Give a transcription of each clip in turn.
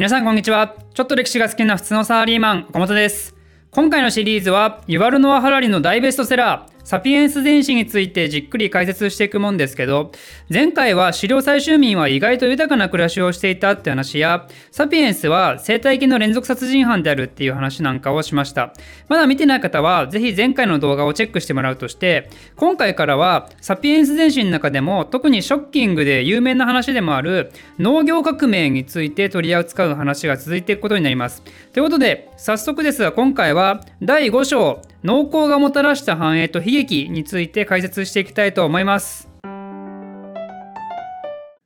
皆さんこんにちは。ちょっと歴史が好きな普通のサラリーマン岡本です。今回のシリーズはユワルノア・ハラリの大ベストセラーサピエンス全史についてじっくり解説していくもんですけど前回は狩猟採集民は意外と豊かな暮らしをしていたって話やサピエンスは生態系の連続殺人犯であるっていう話なんかをしました。まだ見てない方はぜひ前回の動画をチェックしてもらうとして今回からはサピエンス全史の中でも特にショッキングで有名な話でもある農業革命について取り扱う話が続いていくことになります。ということで早速ですが今回は第5章農耕がもたらした繁栄と悲劇について解説していきたいと思います。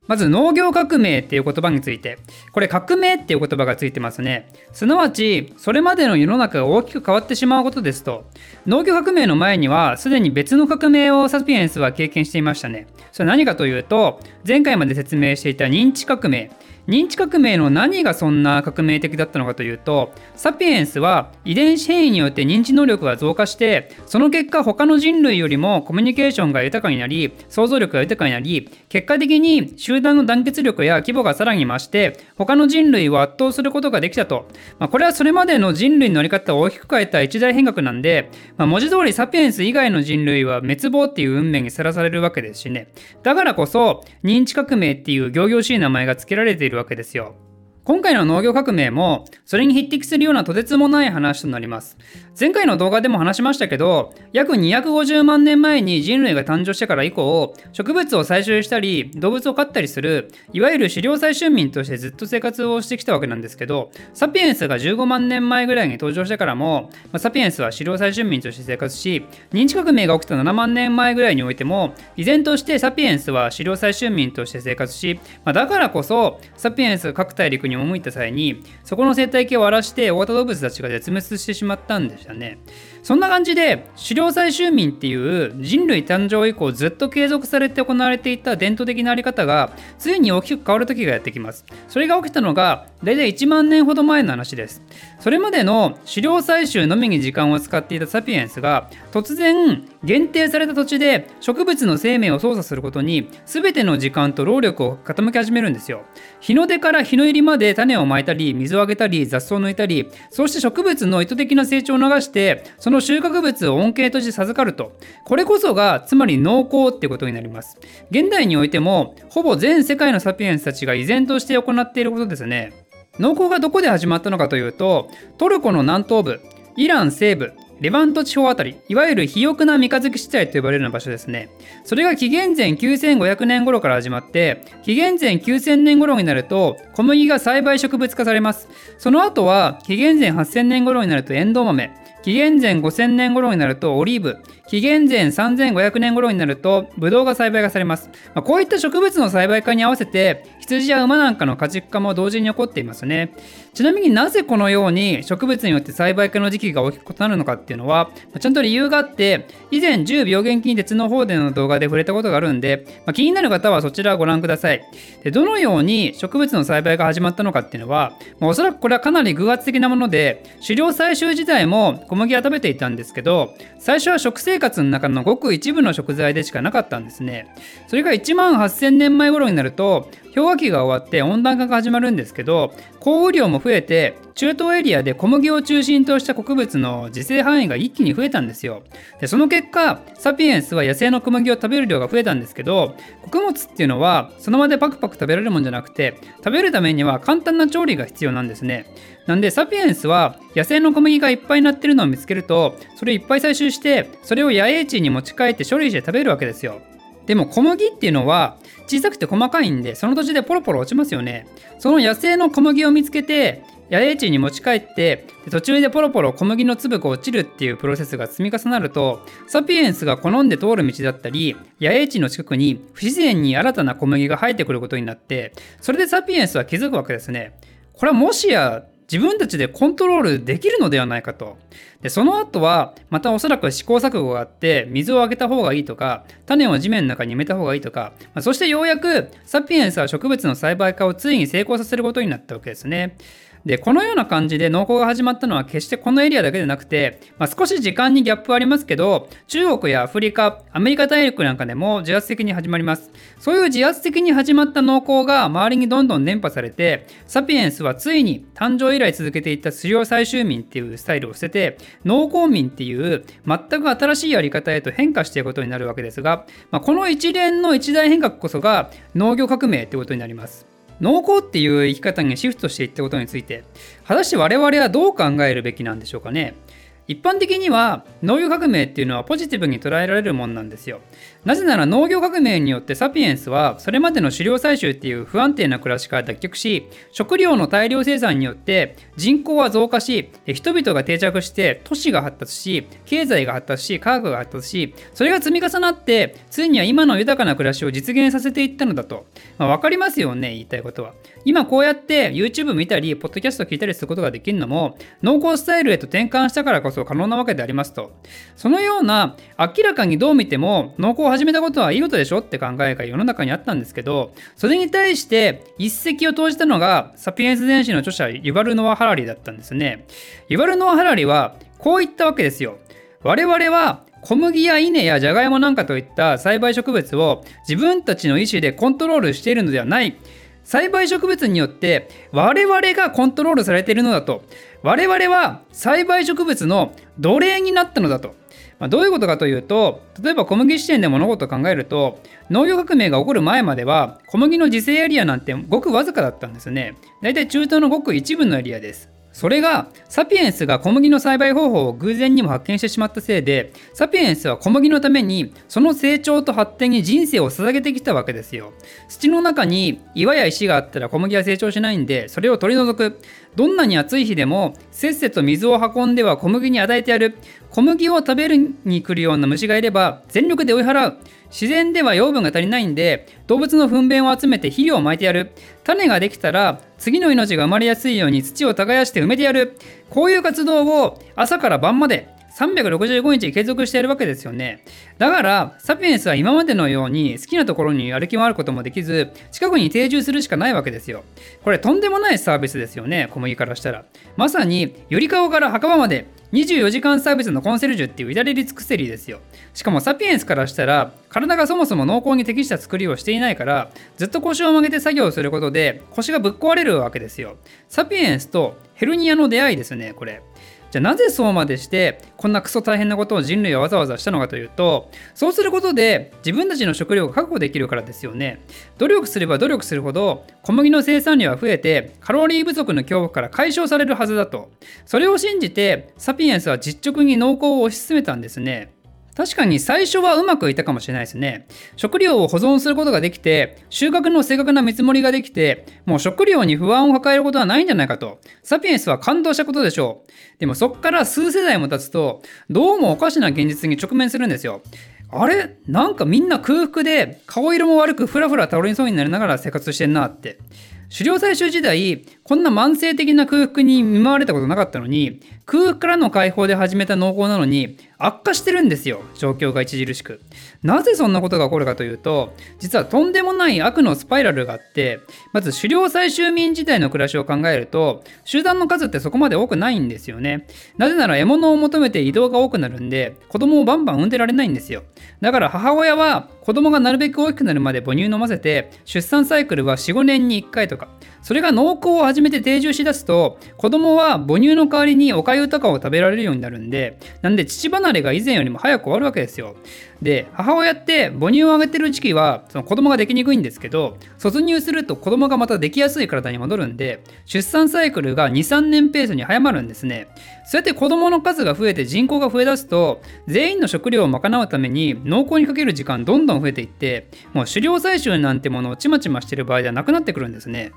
まず農業革命っていう言葉について。これ革命っていう言葉がついてますね。すなわち、それまでの世の中が大きく変わってしまうことですと。農業革命の前には、すでに別の革命をサピエンスは経験していましたね。それは何かというと、前回まで説明していた認知革命。認知革命の何がそんな革命的だったのかというとサピエンスは遺伝子変異によって認知能力が増加してその結果他の人類よりもコミュニケーションが豊かになり想像力が豊かになり結果的に集団の団結力や規模がさらに増して他の人類を圧倒することができたと、まあ、これはそれまでの人類の在り方を大きく変えた一大変革なんで、まあ、文字通りサピエンス以外の人類は滅亡っていう運命にさらされるわけですしね。だからこそ認知革命っていう仰々しい名前が付けられているるわけですよ。今回の農業革命もそれに匹敵するようなとてつもない話となります。前回の動画でも話しましたけど約250万年前に人類が誕生してから以降植物を採集したり動物を飼ったりするいわゆる狩猟採集民としてずっと生活をしてきたわけなんですけどサピエンスが15万年前ぐらいに登場してからも、サピエンスは狩猟採集民として生活し認知革命が起きた7万年前ぐらいにおいても依然としてサピエンスは狩猟採集民として生活し、だからこそサピエンスが各大陸に赴いた際にそこの生態系を荒らして大型動物たちが絶滅してしまったんです。したね。そんな感じで狩猟採集民っていう人類誕生以降ずっと継続されて行われていた伝統的なあり方がついに大きく変わる時がやってきます。それが起きたのが大体1万年ほど前の話です。それまでの狩猟採集のみに時間を使っていたサピエンスが突然限定された土地で植物の生命を操作することに全ての時間と労力を傾き始めるんですよ。日の出から日の入りまで種をまいたり水をあげたり雑草を抜いたりそうして植物の意図的な成長を流してその収穫物を恩恵として授かるとこれこそがつまり農耕ってことになります現代においてもほぼ全世界のサピエンスたちが依然として行っていることですね農耕がどこで始まったのかというとトルコの南東部イラン西部レバント地方あたり、いわゆる肥沃な三日月地帯と呼ばれるような場所ですね。それが紀元前9500年頃から始まって、紀元前9000年頃になると、小麦が栽培植物化されます。その後は、紀元前8000年頃になるとエンドウ豆、紀元前5000年頃になるとオリーブ、紀元前3500年頃になるとブドウが栽培がされます。まあ、こういった植物の栽培化に合わせて羊や馬なんかの家畜化も同時に起こっていますね。ちなみになぜこのように植物によって栽培化の時期が大きく異なるのかっていうのは、ま、ちゃんと理由があって以前10病原菌鉄の方での動画で触れたことがあるんで、まあ、気になる方はそちらをご覧ください。でどのように植物の栽培が始まったのかっていうのは、まあ、おそらくこれはかなり偶発的なもので狩猟採集自体も小麦は食べていたんですけど最初は食生生活の中のごく一部の食材でしかなかったんですね。それが1万8000年前頃になると氷河期が終わって温暖化が始まるんですけど降雨量も増えて中東エリアで小麦を中心とした穀物の自生範囲が一気に増えたんですよ。でその結果サピエンスは野生の小麦を食べる量が増えたんですけど穀物っていうのはその場でパクパク食べられるもんじゃなくて食べるためには簡単な調理が必要なんですね。なんでサピエンスは野生の小麦がいっぱいになってるのを見つけるとそれをいっぱい採集してそれを野営地に持ち帰って処理して食べるわけですよ。でも小麦っていうのは小さくて細かいんでその土地でポロポロ落ちますよね。その野生の小麦を見つけて野営地に持ち帰って途中でポロポロ小麦の粒が落ちるっていうプロセスが積み重なるとサピエンスが好んで通る道だったり野営地の近くに不自然に新たな小麦が生えてくることになってそれでサピエンスは気づくわけですねこれはもしや自分たちでコントロールできるのではないかと。でその後はまたおそらく試行錯誤があって水をあげた方がいいとか種を地面の中に埋めた方がいいとか、まあ、そしてようやくサピエンスは植物の栽培化をついに成功させることになったわけですね。でこのような感じで農耕が始まったのは決してこのエリアだけでなくて、まあ、少し時間にギャップはありますけど中国やアフリカアメリカ大陸なんかでも自発的に始まります。そういう自発的に始まった農耕が周りにどんどん伝播されてサピエンスはついに誕生以来続けていた狩猟採集民っていうスタイルを捨てて農耕民っていう全く新しいやり方へと変化していくことになるわけですが、まあ、この一連の一大変革こそが農業革命ってことになります。濃厚っていう生き方にシフトしていったことについて果たして我々はどう考えるべきなんでしょうかね。一般的には農業革命っていうのはポジティブに捉えられるもんなんですよ。なぜなら農業革命によってサピエンスはそれまでの狩猟採集っていう不安定な暮らしから脱却し食料の大量生産によって人口は増加し人々が定着して都市が発達し経済が発達し科学が発達しそれが積み重なってついには今の豊かな暮らしを実現させていったのだと、まあ、分かりますよね言いたいことは。今こうやって YouTube 見たりポッドキャスト聞いたりすることができるのも農耕スタイルへと転換したからこそそ可能なわけでありますと。そのような明らかにどう見ても農耕を始めたことはいいことでしょって考えが世の中にあったんですけど、それに対して一石を投じたのがサピエンス電子の著者ユバル・ノア・ハラリだったんですね。ユバル・ノア・ハラリはこう言ったわけですよ。我々は小麦や稲やジャガイモなんかといった栽培植物を自分たちの意思でコントロールしているのではない。栽培植物によって我々がコントロールされているのだと我々は栽培植物の奴隷になったのだと、まあ、どういうことかというと例えば小麦視点で物事を考えると農業革命が起こる前までは小麦の自生エリアなんてごくわずかだったんですね。だいたい中東のごく一部のエリアです。それがサピエンスが小麦の栽培方法を偶然にも発見してしまったせいでサピエンスは小麦のためにその成長と発展に人生を捧げてきたわけですよ。土の中に岩や石があったら小麦は成長しないんでそれを取り除く。どんなに暑い日でもせっせと水を運んでは小麦に与えてやる。小麦を食べるに来るような虫がいれば全力で追い払う。自然では養分が足りないんで動物の糞便を集めて肥料をまいてやる。種ができたら次の命が生まれやすいように土を耕して埋めてやる。こういう活動を朝から晩まで365日継続しているわけですよね。だから、サピエンスは今までのように好きなところに歩き回ることもできず、近くに定住するしかないわけですよ。これとんでもないサービスですよね、小麦からしたら。まさに、ゆりかごから墓場まで24時間サービスのコンセルジュっていう至れり尽くせりですよ。しかもサピエンスからしたら、体がそもそも濃厚に適した作りをしていないから、ずっと腰を曲げて作業することで腰がぶっ壊れるわけですよ。サピエンスとヘルニアの出会いですね、これ。じゃあなぜそうまでしてこんなクソ大変なことを人類はわざわざしたのかというとそうすることで自分たちの食料が確保できるからですよね。努力すれば努力するほど小麦の生産量は増えてカロリー不足の恐怖から解消されるはずだと。それを信じてサピエンスは実直に農耕を推し進めたんですね。確かに最初はうまくいったかもしれないですね。食料を保存することができて、収穫の正確な見積もりができて、もう食料に不安を抱えることはないんじゃないかと、サピエンスは感動したことでしょう。でもそっから数世代も経つと、どうもおかしな現実に直面するんですよ。あれ？なんかみんな空腹で顔色も悪くふらふら倒れそうになりながら生活してんなって。狩猟採集時代こんな慢性的な空腹に見舞われたことなかったのに空腹からの解放で始めた農耕なのに悪化してるんですよ状況が著しく。なぜそんなことが起こるかというと実はとんでもない悪のスパイラルがあってまず狩猟採集民自体の暮らしを考えると集団の数ってそこまで多くないんですよね。なぜなら獲物を求めて移動が多くなるんで子供をバンバン産んでられないんですよ。だから母親は子供がなるべく大きくなるまで母乳飲ませて出産サイクルは45年に1回とか。それが農耕を始めて定住しだすと子供は母乳の代わりにおかゆとかを食べられるようになるんでなんで乳離れが以前よりも早く終わるわけですよ。で母親って母乳をあげてる時期はその子供ができにくいんですけど卒乳すると子供がまたできやすい体に戻るんで出産サイクルが23年ペースに早まるんですね。そうやって子供の数が増えて人口が増えだすと全員の食料を賄うために農耕にかける時間どんどん増えていってもう狩猟採集なんてものをちまちましてる場合ではなくなってくるんですね。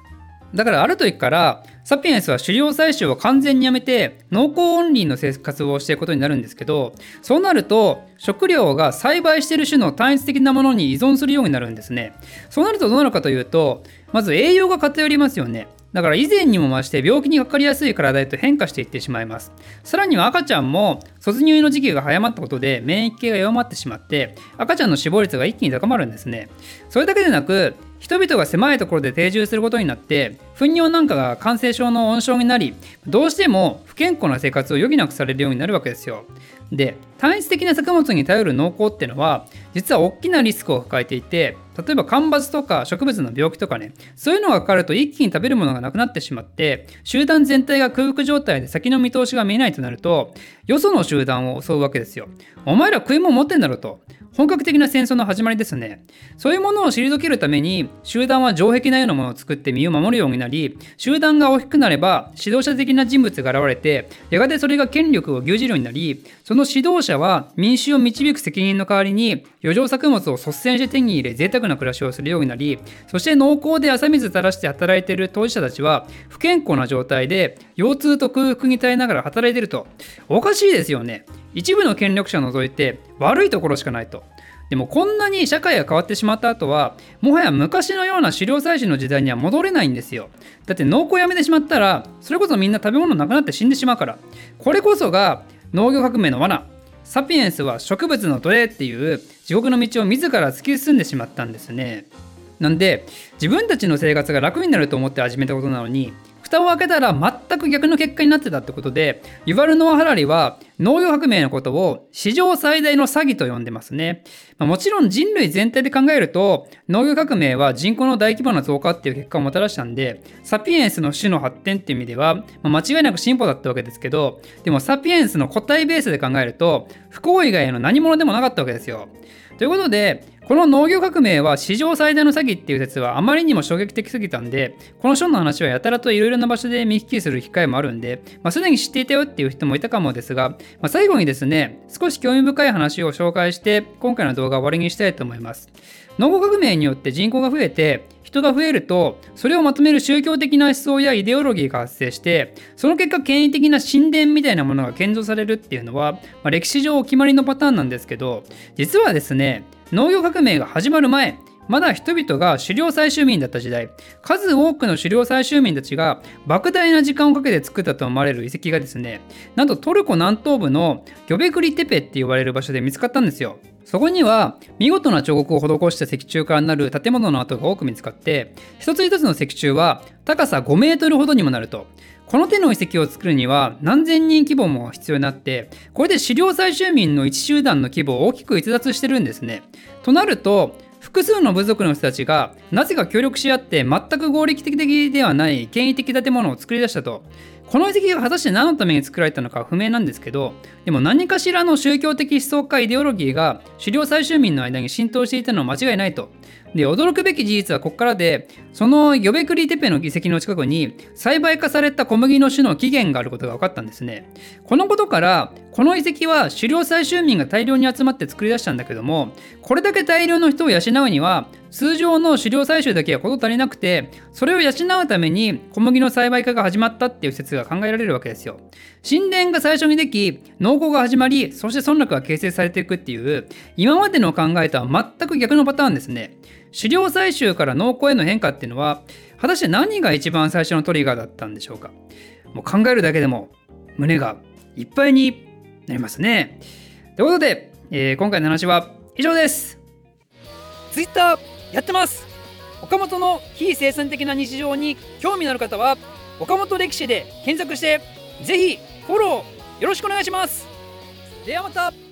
だからある時からサピエンスは狩猟採集を完全にやめて農耕オンリーの生活をしていくことになるんですけどそうなると食料が栽培している種の単一的なものに依存するようになるんですねそうなるとどうなるかというとまず栄養が偏りますよねだから以前にも増して病気にかかりやすい体へと変化していってしまいます。さらには赤ちゃんも卒乳の時期が早まったことで免疫系が弱まってしまって赤ちゃんの死亡率が一気に高まるんですね。それだけでなく人々が狭いところで定住することになって糞尿なんかが感染症の温床になりどうしても不健康な生活を余儀なくされるようになるわけですよ。で単一的な作物に頼る農耕ってのは実は大きなリスクを抱えていて例えば干ばつとか植物の病気とかねそういうのがかかると一気に食べるものがなくなってしまって集団全体が空腹状態で先の見通しが見えないとなるとよその集団を襲うわけですよお前ら食い物持ってんだろと本格的な戦争の始まりですね。そういうものを退けるために、集団は城壁のようなものを作って身を守るようになり、集団が大きくなれば、指導者的な人物が現れて、やがてそれが権力を牛耳るようになり、その指導者は民衆を導く責任の代わりに、余剰作物を率先して手に入れ、贅沢な暮らしをするようになり、そして農耕で汗水垂らして働いている当事者たちは、不健康な状態で、腰痛と空腹に耐えながら働いてると。おかしいですよね。一部の権力者を除いて悪いところしかないと。でもこんなに社会が変わってしまった後はもはや昔のような狩猟採取の時代には戻れないんですよだって農耕やめてしまったらそれこそみんな食べ物なくなって死んでしまうからこれこそが農業革命の罠サピエンスは植物の奴隷っていう地獄の道を自ら突き進んでしまったんですねなんで自分たちの生活が楽になると思って始めたことなのに蓋を開けたら全く逆の結果になってたってことでユバル・ノア・ハラリは農業革命のことを史上最大の詐欺と呼んでますね、まあ、もちろん人類全体で考えると農業革命は人口の大規模な増加っていう結果をもたらしたんでサピエンスの種の発展っていう意味では、まあ、間違いなく進歩だったわけですけどでもサピエンスの個体ベースで考えると不幸以外の何者でもなかったわけですよ。ということでこの農業革命は史上最大の詐欺っていう説はあまりにも衝撃的すぎたんで、この書の話はやたらといろいろな場所で見聞きする機会もあるんで、まあ、すでに知っていたよっていう人もいたかもですが、まあ、最後にですね、少し興味深い話を紹介して、今回の動画を終わりにしたいと思います。農業革命によって人口が増えて、人が増えると、それをまとめる宗教的な思想やイデオロギーが発生して、その結果、権威的な神殿みたいなものが建造されるっていうのは、まあ、歴史上お決まりのパターンなんですけど、実はですね、農業革命が始まる前まだ人々が狩猟採集民だった時代。数多くの狩猟採集民たちが莫大な時間をかけて作ったと思われる遺跡がですねなんとトルコ南東部のギョベクリテペって言われる場所で見つかったんですよ。そこには見事な彫刻を施した石柱からなる建物の跡が多く見つかって一つ一つの石柱は高さ5メートルほどにもなると。この手の遺跡を作るには何千人規模も必要になってこれで狩猟採集民の一集団の規模を大きく逸脱してるんですね。となると複数の部族の人たちがなぜか協力し合って全く合理的ではない権威的建物を作り出したとこの遺跡が果たして何のために作られたのか不明なんですけどでも何かしらの宗教的思想かイデオロギーが狩猟採集民の間に浸透していたのは間違いないとで驚くべき事実はここからでそのヨベクリテペの遺跡の近くに栽培化された小麦の種の起源があることが分かったんですね。このことからこの遺跡は狩猟採集民が大量に集まって作り出したんだけどもこれだけ大量の人を養うには通常の狩猟採集だけは事足りなくてそれを養うために小麦の栽培化が始まったっていう説が考えられるわけですよ。神殿が最初にでき農耕が始まりそして村落が形成されていくっていう今までの考えとは全く逆のパターンですね。狩猟採集から農耕への変化っていうのは果たして何が一番最初のトリガーだったんでしょうか？もう考えるだけでも胸がいっぱいになりますね。ということで、えー、今回の話は以上です。Twitter やってます。岡本の非生産的な日常に興味のある方は岡本歴史で検索してぜひフォローよろしくお願いします。ではまた。